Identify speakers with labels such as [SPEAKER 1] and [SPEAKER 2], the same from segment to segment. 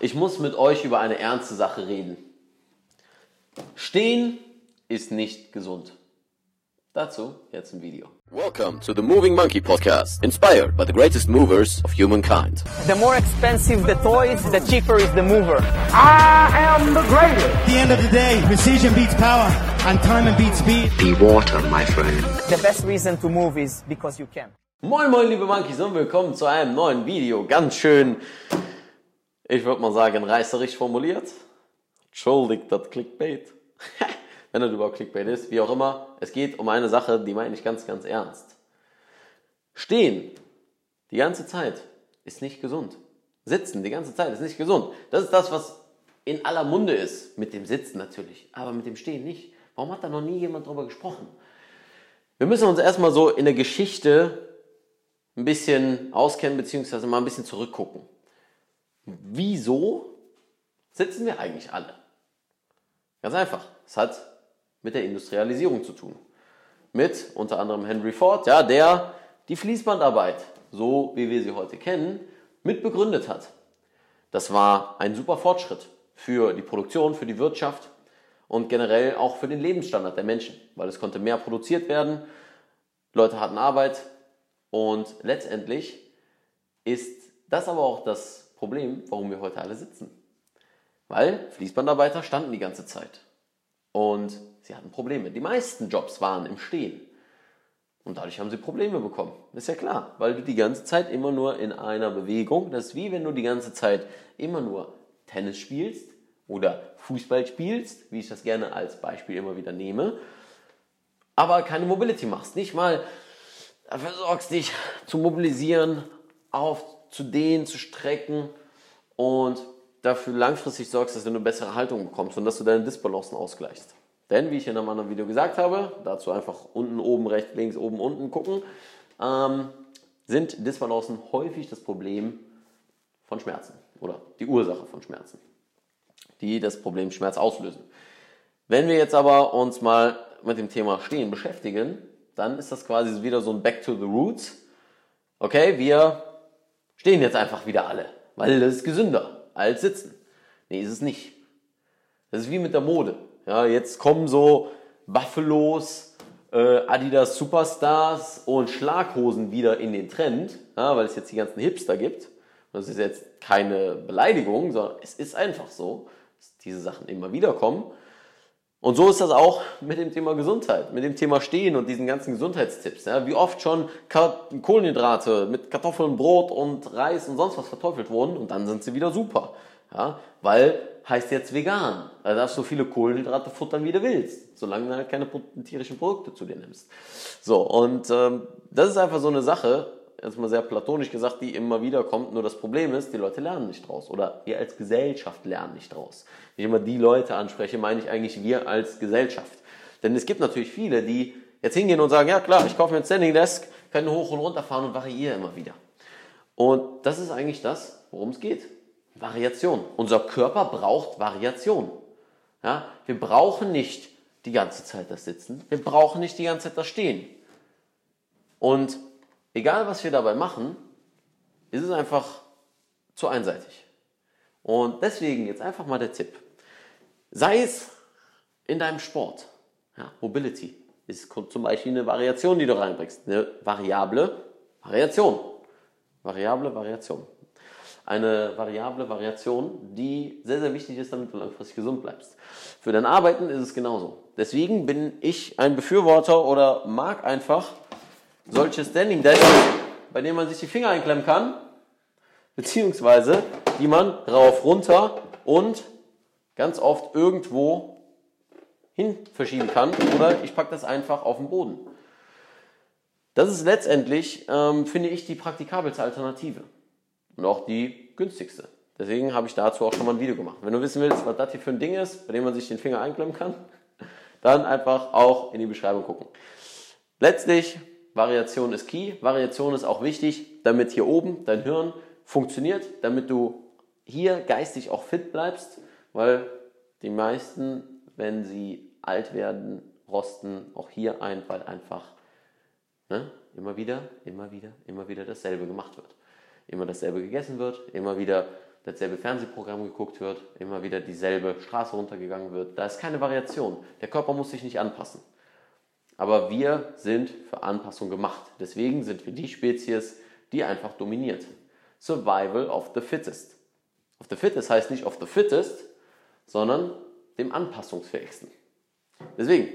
[SPEAKER 1] ich muss mit euch über eine ernste Sache reden. Stehen ist nicht gesund. Dazu jetzt ein Video.
[SPEAKER 2] Welcome to the Moving Monkey Podcast, inspired by the greatest movers of humankind.
[SPEAKER 3] The more expensive the toys, the cheaper is the mover.
[SPEAKER 4] I am the greatest.
[SPEAKER 5] At the end of the day, precision beats power, and time beats speed.
[SPEAKER 6] Be water, my friend.
[SPEAKER 3] The best reason to move is because you can.
[SPEAKER 1] Moin moin liebe Monkeys und willkommen zu einem neuen Video. Ganz schön, ich würde mal sagen, reißerisch formuliert. Entschuldigt das Clickbait. Wenn das überhaupt Clickbait ist, wie auch immer. Es geht um eine Sache, die meine ich ganz, ganz ernst. Stehen die ganze Zeit ist nicht gesund. Sitzen die ganze Zeit ist nicht gesund. Das ist das, was in aller Munde ist. Mit dem Sitzen natürlich, aber mit dem Stehen nicht. Warum hat da noch nie jemand drüber gesprochen? Wir müssen uns erstmal so in der Geschichte ein bisschen auskennen, beziehungsweise mal ein bisschen zurückgucken. Wieso sitzen wir eigentlich alle? Ganz einfach. Es hat mit der Industrialisierung zu tun. Mit unter anderem Henry Ford, ja, der die Fließbandarbeit, so wie wir sie heute kennen, mit begründet hat. Das war ein super Fortschritt für die Produktion, für die Wirtschaft und generell auch für den Lebensstandard der Menschen, weil es konnte mehr produziert werden, Leute hatten Arbeit und letztendlich ist das aber auch das Problem, warum wir heute alle sitzen. Weil Fließbandarbeiter standen die ganze Zeit und sie hatten Probleme. Die meisten Jobs waren im Stehen. Und dadurch haben sie Probleme bekommen. ist ja klar, weil du die ganze Zeit immer nur in einer Bewegung, das ist wie wenn du die ganze Zeit immer nur Tennis spielst oder Fußball spielst, wie ich das gerne als Beispiel immer wieder nehme, aber keine Mobility machst. Nicht mal dafür sorgst, dich zu mobilisieren, auf, zu dehnen, zu strecken und dafür langfristig sorgst, dass du eine bessere Haltung bekommst und dass du deine Disbalancen ausgleichst. Denn, wie ich in einem anderen Video gesagt habe, dazu einfach unten, oben, rechts, links, oben, unten gucken, ähm, sind Disbalancen häufig das Problem von Schmerzen oder die Ursache von Schmerzen, die das Problem Schmerz auslösen. Wenn wir jetzt aber uns mal mit dem Thema Stehen beschäftigen, dann ist das quasi wieder so ein Back to the Roots. Okay, wir stehen jetzt einfach wieder alle, weil das ist gesünder als sitzen. Nee, ist es nicht. Das ist wie mit der Mode. Ja, jetzt kommen so Buffalos, äh, Adidas Superstars und Schlaghosen wieder in den Trend, ja, weil es jetzt die ganzen Hipster gibt. Das ist jetzt keine Beleidigung, sondern es ist einfach so, dass diese Sachen immer wieder kommen. Und so ist das auch mit dem Thema Gesundheit, mit dem Thema Stehen und diesen ganzen Gesundheitstipps. Ja, wie oft schon Kohlenhydrate mit Kartoffeln, Brot und Reis und sonst was verteufelt wurden und dann sind sie wieder super. Ja, weil heißt jetzt vegan. Da darfst du so viele Kohlenhydrate futtern, wie du willst, solange du halt keine tierischen Produkte zu dir nimmst. So, und ähm, das ist einfach so eine Sache, jetzt mal sehr platonisch gesagt, die immer wieder kommt. Nur das Problem ist, die Leute lernen nicht draus. Oder wir als Gesellschaft lernen nicht draus. Wenn ich immer die Leute anspreche, meine ich eigentlich wir als Gesellschaft. Denn es gibt natürlich viele, die jetzt hingehen und sagen, ja klar, ich kaufe mir ein Standing Desk, kann hoch und runter fahren und variiere immer wieder. Und das ist eigentlich das, worum es geht. Variation. Unser Körper braucht Variation. Ja, wir brauchen nicht die ganze Zeit das Sitzen. Wir brauchen nicht die ganze Zeit das Stehen. Und egal was wir dabei machen, ist es einfach zu einseitig. Und deswegen jetzt einfach mal der Tipp. Sei es in deinem Sport. Ja, Mobility ist zum Beispiel eine Variation, die du reinbringst. Eine variable Variation. Variable Variation eine variable Variation, die sehr, sehr wichtig ist, damit du langfristig gesund bleibst. Für dein Arbeiten ist es genauso. Deswegen bin ich ein Befürworter oder mag einfach solche Standing Desks, bei denen man sich die Finger einklemmen kann, beziehungsweise die man rauf, runter und ganz oft irgendwo hin verschieben kann oder ich packe das einfach auf den Boden. Das ist letztendlich, ähm, finde ich, die praktikabelste Alternative und auch die günstigste. Deswegen habe ich dazu auch schon mal ein Video gemacht. Wenn du wissen willst, was das hier für ein Ding ist, bei dem man sich den Finger einklemmen kann, dann einfach auch in die Beschreibung gucken. Letztlich, Variation ist key. Variation ist auch wichtig, damit hier oben dein Hirn funktioniert, damit du hier geistig auch fit bleibst, weil die meisten, wenn sie alt werden, rosten auch hier ein, weil einfach ne, immer wieder, immer wieder, immer wieder dasselbe gemacht wird immer dasselbe gegessen wird, immer wieder dasselbe Fernsehprogramm geguckt wird, immer wieder dieselbe Straße runtergegangen wird. Da ist keine Variation. Der Körper muss sich nicht anpassen. Aber wir sind für Anpassung gemacht. Deswegen sind wir die Spezies, die einfach dominiert. Survival of the fittest. Of the fittest heißt nicht of the fittest, sondern dem anpassungsfähigsten. Deswegen,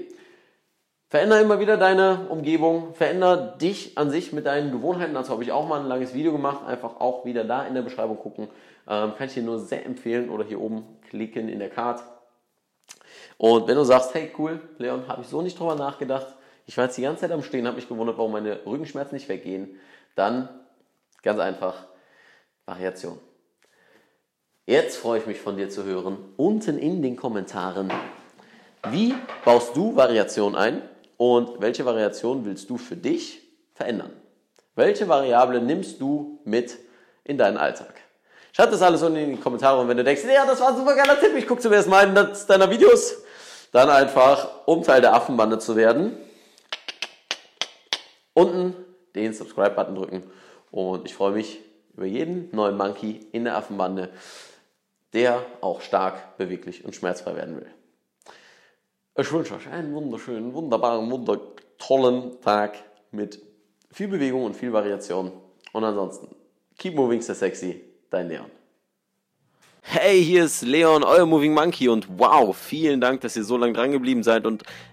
[SPEAKER 1] verändere immer wieder deine Umgebung, verändere dich an sich mit deinen Gewohnheiten. Dazu habe ich auch mal ein langes Video gemacht. Einfach auch wieder da in der Beschreibung gucken. Ähm, kann ich dir nur sehr empfehlen oder hier oben klicken in der Card. Und wenn du sagst, hey cool, Leon, habe ich so nicht drüber nachgedacht. Ich war jetzt die ganze Zeit am Stehen, habe mich gewundert, warum meine Rückenschmerzen nicht weggehen. Dann ganz einfach Variation. Jetzt freue ich mich von dir zu hören, unten in den Kommentaren, wie baust du Variation ein und welche Variation willst du für dich verändern? Welche Variable nimmst du mit in deinen Alltag? Schreib das alles unten in die Kommentare und wenn du denkst, ja, das war ein super geiler Tipp, ich gucke zum ersten Mal einen deiner Videos, dann einfach, um Teil der Affenbande zu werden, unten den Subscribe-Button drücken und ich freue mich über jeden neuen Monkey in der Affenbande, der auch stark, beweglich und schmerzfrei werden will. Ich wünsche euch einen wunderschönen, wunderbaren, wundertollen Tag mit viel Bewegung und viel Variation. Und ansonsten, keep moving, stay sexy, dein Leon. Hey, hier ist Leon, euer Moving Monkey und wow, vielen Dank, dass ihr so lange dran geblieben seid und